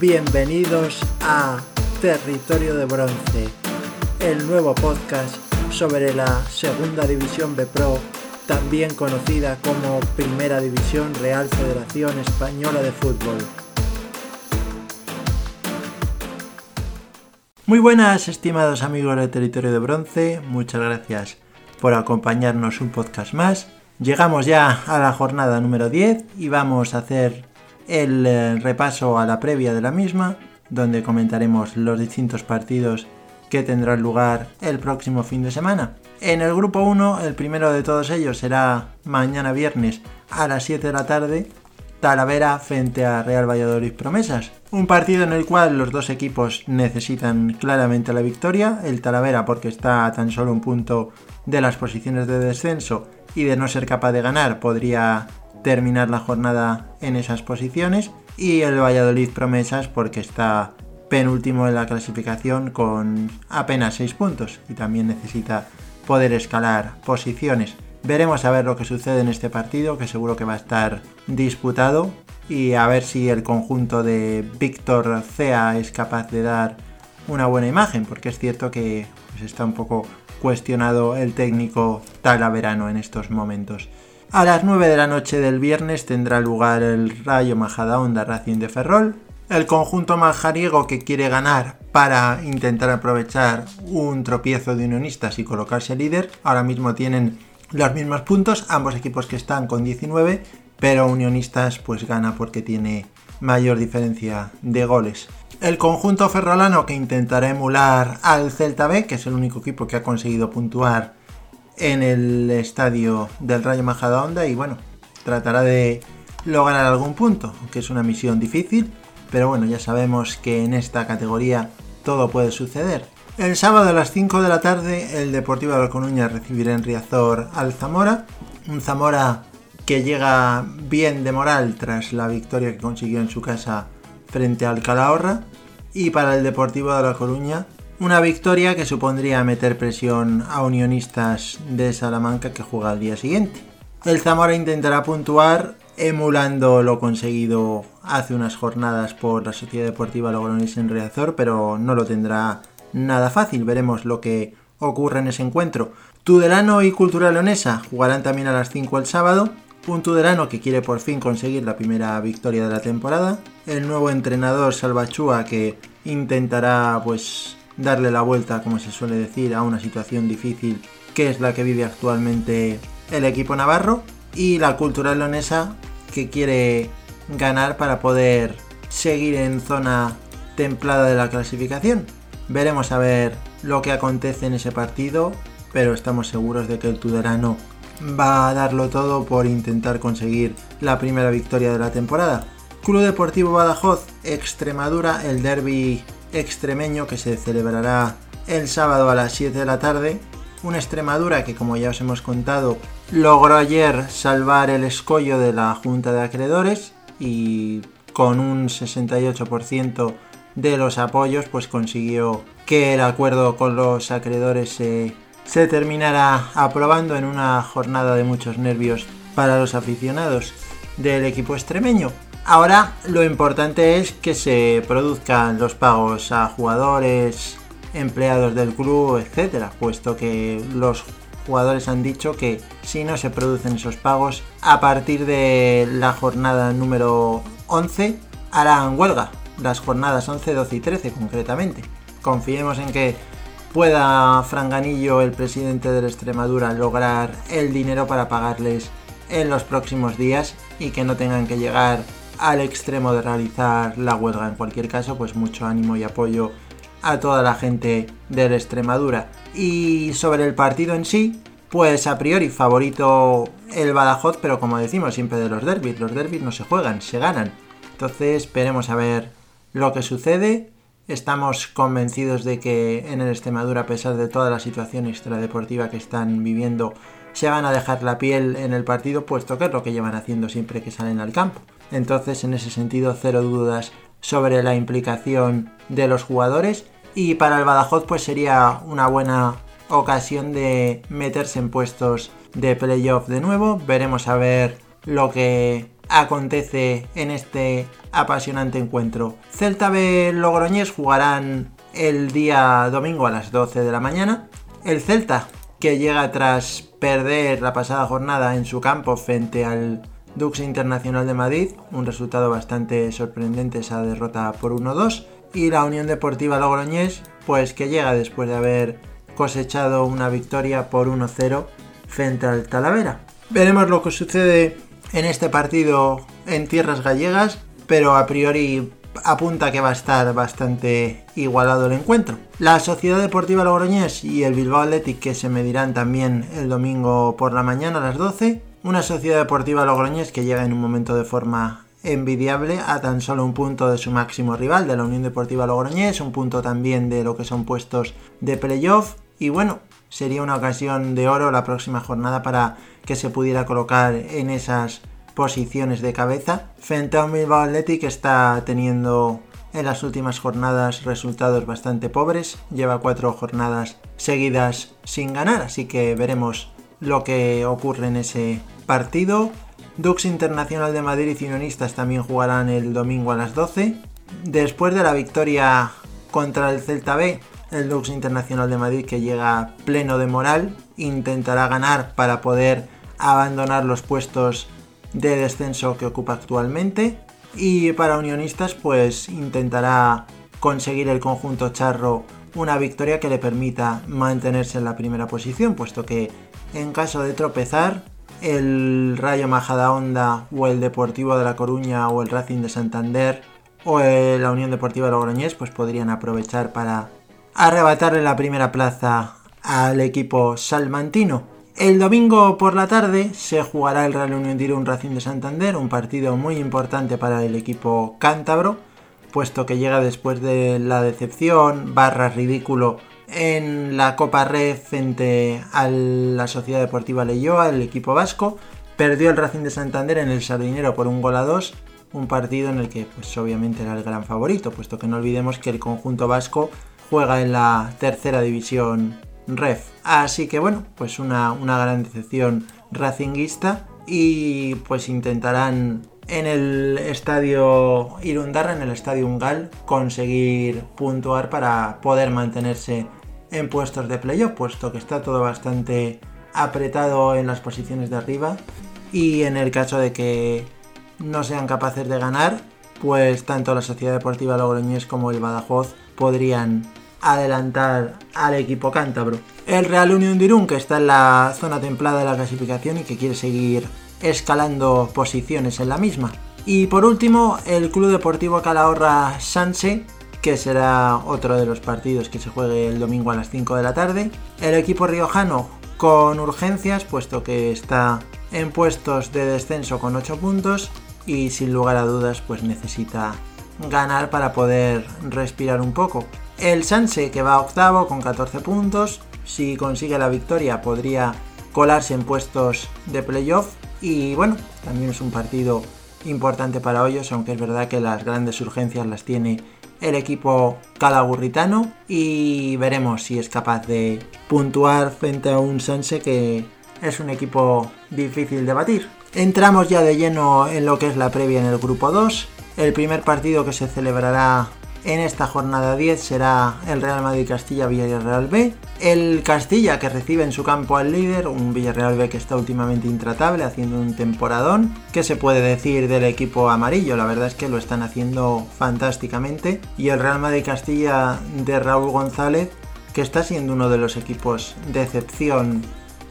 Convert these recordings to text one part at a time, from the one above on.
Bienvenidos a Territorio de Bronce, el nuevo podcast sobre la Segunda División B Pro, también conocida como Primera División Real Federación Española de Fútbol. Muy buenas, estimados amigos de Territorio de Bronce, muchas gracias por acompañarnos un podcast más. Llegamos ya a la jornada número 10 y vamos a hacer el eh, repaso a la previa de la misma, donde comentaremos los distintos partidos que tendrán lugar el próximo fin de semana. En el grupo 1, el primero de todos ellos será mañana viernes a las 7 de la tarde, Talavera frente a Real Valladolid Promesas. Un partido en el cual los dos equipos necesitan claramente la victoria, el Talavera porque está a tan solo un punto de las posiciones de descenso y de no ser capaz de ganar podría terminar la jornada en esas posiciones y el Valladolid Promesas porque está penúltimo en la clasificación con apenas 6 puntos y también necesita poder escalar posiciones. Veremos a ver lo que sucede en este partido que seguro que va a estar disputado y a ver si el conjunto de Víctor Cea es capaz de dar una buena imagen porque es cierto que pues, está un poco cuestionado el técnico talaverano en estos momentos. A las 9 de la noche del viernes tendrá lugar el Rayo Majadahonda Racing de Ferrol. El conjunto majariego que quiere ganar para intentar aprovechar un tropiezo de unionistas y colocarse líder. Ahora mismo tienen los mismos puntos, ambos equipos que están con 19, pero unionistas pues gana porque tiene mayor diferencia de goles. El conjunto ferrolano que intentará emular al Celta B, que es el único equipo que ha conseguido puntuar en el estadio del Rayo Majadahonda y bueno, tratará de lograr algún punto, aunque es una misión difícil, pero bueno, ya sabemos que en esta categoría todo puede suceder. El sábado a las 5 de la tarde el Deportivo de la Coruña recibirá en Riazor al Zamora, un Zamora que llega bien de moral tras la victoria que consiguió en su casa frente al Calahorra y para el Deportivo de la Coruña una victoria que supondría meter presión a unionistas de Salamanca que juega al día siguiente. El Zamora intentará puntuar emulando lo conseguido hace unas jornadas por la Sociedad Deportiva Logroñés en Reazor, pero no lo tendrá nada fácil. Veremos lo que ocurre en ese encuentro. Tudelano y Cultura Leonesa jugarán también a las 5 el sábado. Un Tudelano que quiere por fin conseguir la primera victoria de la temporada. El nuevo entrenador Salvachúa que intentará pues darle la vuelta, como se suele decir, a una situación difícil que es la que vive actualmente el equipo navarro y la cultural leonesa que quiere ganar para poder seguir en zona templada de la clasificación. Veremos a ver lo que acontece en ese partido, pero estamos seguros de que el Tuderano va a darlo todo por intentar conseguir la primera victoria de la temporada. Club Deportivo Badajoz, Extremadura, el derby extremeño que se celebrará el sábado a las 7 de la tarde. Una Extremadura que, como ya os hemos contado, logró ayer salvar el escollo de la Junta de Acreedores y con un 68% de los apoyos pues consiguió que el acuerdo con los acreedores se, se terminara aprobando en una jornada de muchos nervios para los aficionados del equipo extremeño. Ahora lo importante es que se produzcan los pagos a jugadores, empleados del club, etcétera, puesto que los jugadores han dicho que si no se producen esos pagos, a partir de la jornada número 11 harán huelga, las jornadas 11, 12 y 13 concretamente. Confiemos en que pueda Franganillo, el presidente de la Extremadura, lograr el dinero para pagarles en los próximos días y que no tengan que llegar al extremo de realizar la huelga. En cualquier caso, pues mucho ánimo y apoyo a toda la gente de la Extremadura. Y sobre el partido en sí, pues a priori favorito el Badajoz, pero como decimos siempre de los derbis, los derbis no se juegan, se ganan. Entonces esperemos a ver lo que sucede. Estamos convencidos de que en el Extremadura, a pesar de toda la situación extradeportiva que están viviendo, se van a dejar la piel en el partido, puesto que es lo que llevan haciendo siempre que salen al campo. Entonces, en ese sentido, cero dudas sobre la implicación de los jugadores. Y para el Badajoz, pues sería una buena ocasión de meterse en puestos de playoff de nuevo. Veremos a ver lo que acontece en este apasionante encuentro. Celta B Logroñés jugarán el día domingo a las 12 de la mañana. El Celta, que llega tras perder la pasada jornada en su campo frente al Dux Internacional de Madrid, un resultado bastante sorprendente esa derrota por 1-2. Y la Unión Deportiva Logroñés, pues que llega después de haber cosechado una victoria por 1-0 frente al Talavera. Veremos lo que sucede en este partido en tierras gallegas, pero a priori apunta que va a estar bastante igualado el encuentro. La Sociedad Deportiva Logroñés y el Bilbao Athletic que se medirán también el domingo por la mañana a las 12. Una Sociedad Deportiva Logroñés que llega en un momento de forma envidiable a tan solo un punto de su máximo rival, de la Unión Deportiva Logroñés, un punto también de lo que son puestos de playoff. Y bueno, sería una ocasión de oro la próxima jornada para que se pudiera colocar en esas posiciones de cabeza. Frente a Athletic está teniendo en las últimas jornadas resultados bastante pobres. Lleva cuatro jornadas seguidas sin ganar, así que veremos lo que ocurre en ese partido. Dux Internacional de Madrid y Unionistas también jugarán el domingo a las 12. Después de la victoria contra el Celta B, el Dux Internacional de Madrid que llega pleno de moral intentará ganar para poder abandonar los puestos de descenso que ocupa actualmente y para Unionistas pues intentará conseguir el conjunto charro una victoria que le permita mantenerse en la primera posición puesto que en caso de tropezar el Rayo Majadahonda o el Deportivo de La Coruña o el Racing de Santander o la Unión Deportiva de Logroñés pues podrían aprovechar para arrebatarle la primera plaza al equipo salmantino. El domingo por la tarde se jugará el Real Unión Tirón Racing de Santander, un partido muy importante para el equipo cántabro, puesto que llega después de la decepción barra ridículo en la Copa Red frente a la Sociedad Deportiva Leyoa, el equipo vasco. Perdió el Racing de Santander en el Sardinero por un gol a dos, un partido en el que pues obviamente era el gran favorito, puesto que no olvidemos que el conjunto vasco juega en la tercera división ref. Así que bueno, pues una, una gran decepción racinguista y pues intentarán en el estadio Irundarra, en el estadio Ungal, conseguir puntuar para poder mantenerse en puestos de playoff, puesto que está todo bastante apretado en las posiciones de arriba y en el caso de que no sean capaces de ganar, pues tanto la Sociedad Deportiva Logroñés como el Badajoz podrían adelantar al equipo cántabro. El Real Unión de Irún, que está en la zona templada de la clasificación y que quiere seguir escalando posiciones en la misma. Y por último, el Club Deportivo Calahorra Sanse, que será otro de los partidos que se juegue el domingo a las 5 de la tarde. El equipo riojano con urgencias, puesto que está en puestos de descenso con 8 puntos y sin lugar a dudas pues necesita ganar para poder respirar un poco. El Sanse que va a octavo con 14 puntos, si consigue la victoria podría colarse en puestos de playoff y bueno, también es un partido importante para Hoyos, aunque es verdad que las grandes urgencias las tiene el equipo calagurritano y veremos si es capaz de puntuar frente a un Sanse que es un equipo difícil de batir. Entramos ya de lleno en lo que es la previa en el grupo 2. El primer partido que se celebrará en esta jornada 10 será el Real Madrid Castilla Villarreal B. El Castilla que recibe en su campo al líder, un Villarreal B que está últimamente intratable, haciendo un temporadón. ¿Qué se puede decir del equipo amarillo? La verdad es que lo están haciendo fantásticamente. Y el Real Madrid Castilla de Raúl González, que está siendo uno de los equipos de excepción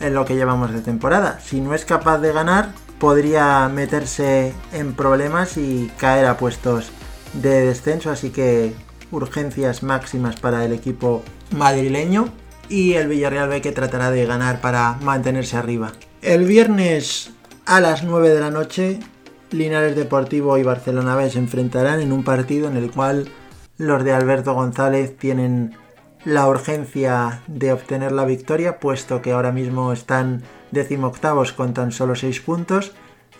en lo que llevamos de temporada. Si no es capaz de ganar, podría meterse en problemas y caer a puestos de descenso, así que urgencias máximas para el equipo madrileño y el Villarreal B que tratará de ganar para mantenerse arriba. El viernes a las 9 de la noche, Linares Deportivo y Barcelona B se enfrentarán en un partido en el cual los de Alberto González tienen la urgencia de obtener la victoria, puesto que ahora mismo están decimoctavos con tan solo 6 puntos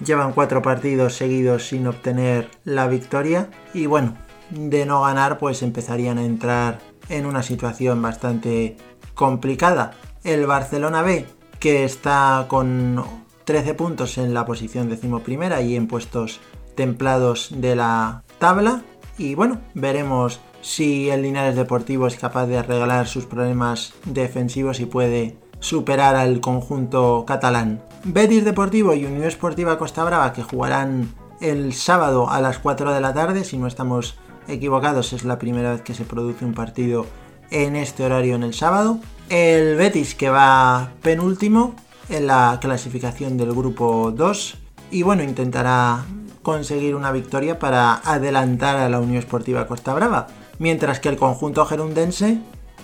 Llevan cuatro partidos seguidos sin obtener la victoria y bueno, de no ganar pues empezarían a entrar en una situación bastante complicada. El Barcelona B, que está con 13 puntos en la posición decimoprimera y en puestos templados de la tabla. Y bueno, veremos si el Linares Deportivo es capaz de arreglar sus problemas defensivos y puede superar al conjunto catalán. Betis Deportivo y Unión Esportiva Costa Brava que jugarán el sábado a las 4 de la tarde, si no estamos equivocados es la primera vez que se produce un partido en este horario en el sábado. El Betis que va penúltimo en la clasificación del grupo 2 y bueno, intentará conseguir una victoria para adelantar a la Unión Esportiva Costa Brava, mientras que el conjunto gerundense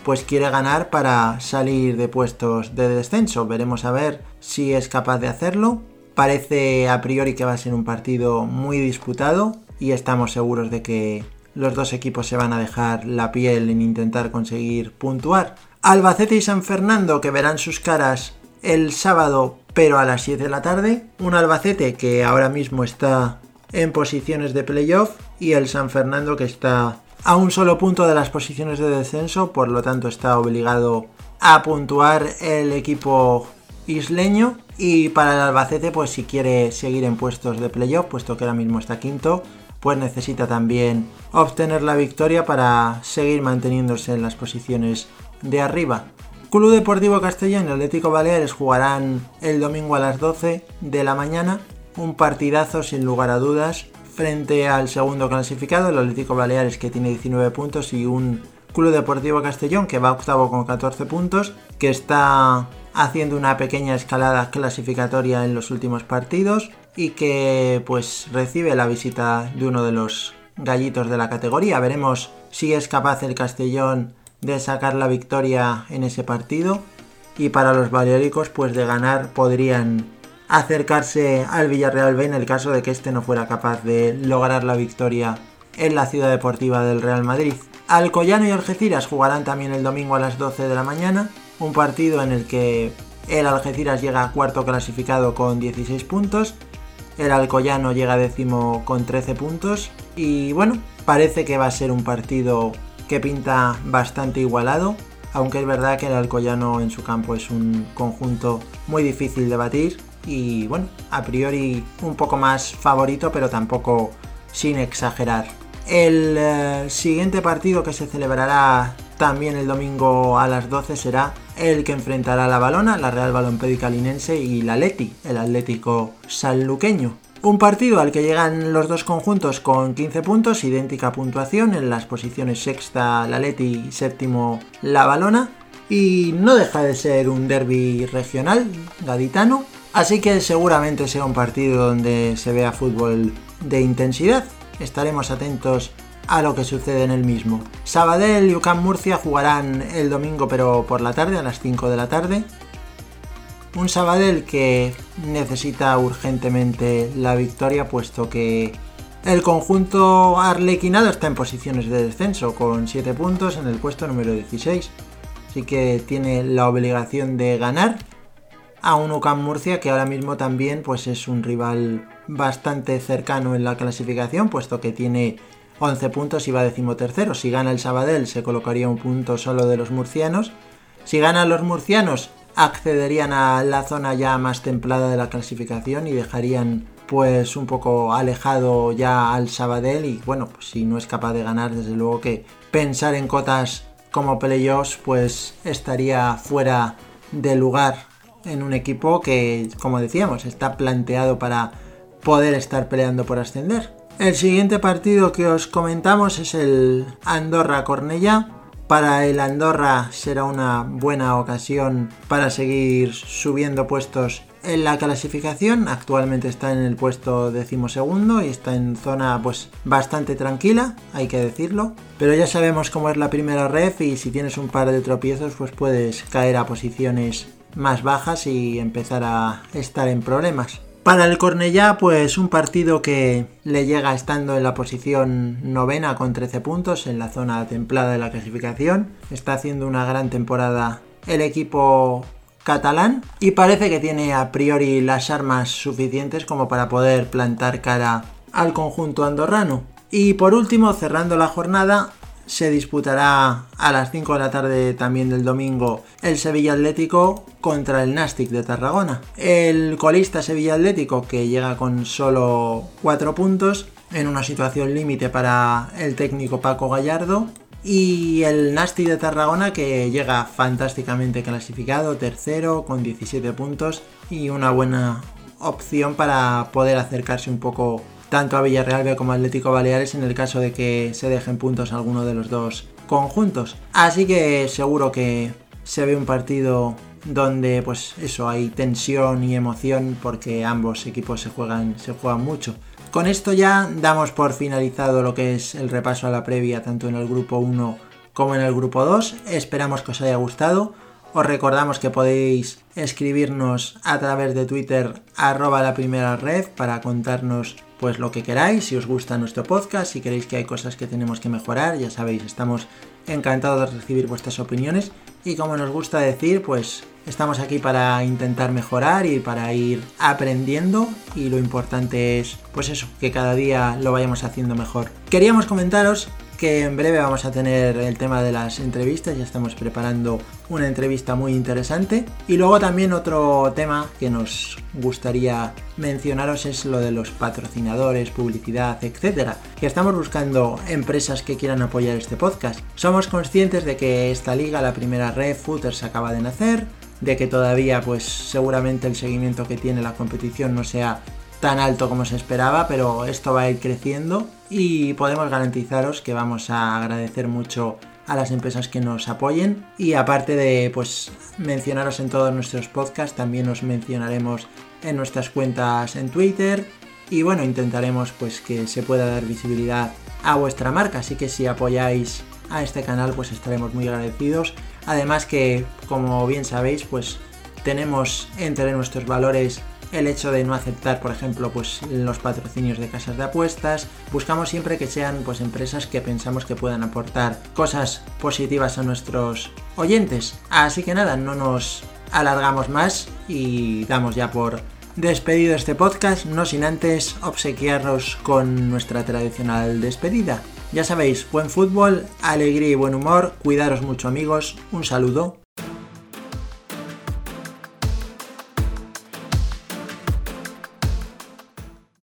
pues quiere ganar para salir de puestos de descenso. Veremos a ver si es capaz de hacerlo. Parece a priori que va a ser un partido muy disputado y estamos seguros de que los dos equipos se van a dejar la piel en intentar conseguir puntuar. Albacete y San Fernando que verán sus caras el sábado pero a las 7 de la tarde. Un Albacete que ahora mismo está en posiciones de playoff y el San Fernando que está a un solo punto de las posiciones de descenso, por lo tanto está obligado a puntuar el equipo isleño y para el Albacete pues si quiere seguir en puestos de playoff, puesto que ahora mismo está quinto, pues necesita también obtener la victoria para seguir manteniéndose en las posiciones de arriba. Club Deportivo Castellón y Atlético Baleares jugarán el domingo a las 12 de la mañana, un partidazo sin lugar a dudas frente al segundo clasificado, el Atlético Baleares que tiene 19 puntos y un Club Deportivo Castellón que va octavo con 14 puntos, que está haciendo una pequeña escalada clasificatoria en los últimos partidos y que pues recibe la visita de uno de los gallitos de la categoría. Veremos si es capaz el Castellón de sacar la victoria en ese partido y para los baleáricos pues de ganar podrían acercarse al Villarreal B en el caso de que este no fuera capaz de lograr la victoria en la ciudad deportiva del Real Madrid. Alcoyano y Algeciras jugarán también el domingo a las 12 de la mañana, un partido en el que el Algeciras llega a cuarto clasificado con 16 puntos, el Alcoyano llega décimo con 13 puntos y bueno, parece que va a ser un partido que pinta bastante igualado, aunque es verdad que el Alcoyano en su campo es un conjunto muy difícil de batir y bueno, a priori un poco más favorito, pero tampoco sin exagerar. El eh, siguiente partido que se celebrará también el domingo a las 12 será el que enfrentará la Balona, la Real Balompédica Linense y la Leti, el Atlético sanluqueño. Un partido al que llegan los dos conjuntos con 15 puntos, idéntica puntuación en las posiciones sexta la Leti y séptimo la Balona. Y no deja de ser un derby regional gaditano, Así que seguramente sea un partido donde se vea fútbol de intensidad. Estaremos atentos a lo que sucede en el mismo. Sabadell y UCAM Murcia jugarán el domingo pero por la tarde, a las 5 de la tarde. Un Sabadell que necesita urgentemente la victoria puesto que el conjunto arlequinado está en posiciones de descenso con 7 puntos en el puesto número 16. Así que tiene la obligación de ganar a un UCAM Murcia que ahora mismo también pues es un rival bastante cercano en la clasificación puesto que tiene 11 puntos y va decimotercero. Si gana el Sabadell se colocaría un punto solo de los murcianos. Si ganan los murcianos accederían a la zona ya más templada de la clasificación y dejarían pues un poco alejado ya al Sabadell y bueno, pues si no es capaz de ganar desde luego que pensar en cotas como playoffs pues estaría fuera de lugar en un equipo que, como decíamos, está planteado para poder estar peleando por ascender. El siguiente partido que os comentamos es el Andorra-Cornellá. Para el Andorra será una buena ocasión para seguir subiendo puestos en la clasificación. Actualmente está en el puesto decimosegundo y está en zona pues bastante tranquila, hay que decirlo. Pero ya sabemos cómo es la primera ref y si tienes un par de tropiezos pues puedes caer a posiciones más bajas y empezar a estar en problemas. Para el Cornellá, pues un partido que le llega estando en la posición novena con 13 puntos en la zona templada de la clasificación. Está haciendo una gran temporada el equipo catalán y parece que tiene a priori las armas suficientes como para poder plantar cara al conjunto andorrano. Y por último, cerrando la jornada, se disputará a las 5 de la tarde también del domingo el Sevilla Atlético contra el Nastic de Tarragona. El colista Sevilla Atlético que llega con solo 4 puntos en una situación límite para el técnico Paco Gallardo y el Nastic de Tarragona que llega fantásticamente clasificado, tercero con 17 puntos y una buena opción para poder acercarse un poco tanto a Villarreal como a Atlético Baleares en el caso de que se dejen puntos alguno de los dos conjuntos. Así que seguro que se ve un partido donde pues eso hay tensión y emoción porque ambos equipos se juegan se juegan mucho. Con esto ya damos por finalizado lo que es el repaso a la previa tanto en el grupo 1 como en el grupo 2. Esperamos que os haya gustado. Os recordamos que podéis escribirnos a través de Twitter arroba la primera red para contarnos pues lo que queráis, si os gusta nuestro podcast, si queréis que hay cosas que tenemos que mejorar, ya sabéis, estamos encantados de recibir vuestras opiniones y como nos gusta decir, pues estamos aquí para intentar mejorar y para ir aprendiendo y lo importante es pues eso, que cada día lo vayamos haciendo mejor. Queríamos comentaros que en breve vamos a tener el tema de las entrevistas, ya estamos preparando una entrevista muy interesante. Y luego también otro tema que nos gustaría mencionaros es lo de los patrocinadores, publicidad, etcétera. Que estamos buscando empresas que quieran apoyar este podcast. Somos conscientes de que esta liga, la primera red, Footers, acaba de nacer, de que todavía pues seguramente el seguimiento que tiene la competición no sea tan alto como se esperaba, pero esto va a ir creciendo y podemos garantizaros que vamos a agradecer mucho a las empresas que nos apoyen. Y aparte de pues mencionaros en todos nuestros podcasts, también os mencionaremos en nuestras cuentas en Twitter. Y bueno, intentaremos pues que se pueda dar visibilidad a vuestra marca, así que si apoyáis a este canal pues estaremos muy agradecidos. Además que como bien sabéis pues tenemos entre nuestros valores el hecho de no aceptar, por ejemplo, pues los patrocinios de casas de apuestas. Buscamos siempre que sean pues empresas que pensamos que puedan aportar cosas positivas a nuestros oyentes. Así que nada, no nos alargamos más y damos ya por despedido este podcast, no sin antes obsequiarnos con nuestra tradicional despedida. Ya sabéis, buen fútbol, alegría y buen humor, cuidaros mucho amigos, un saludo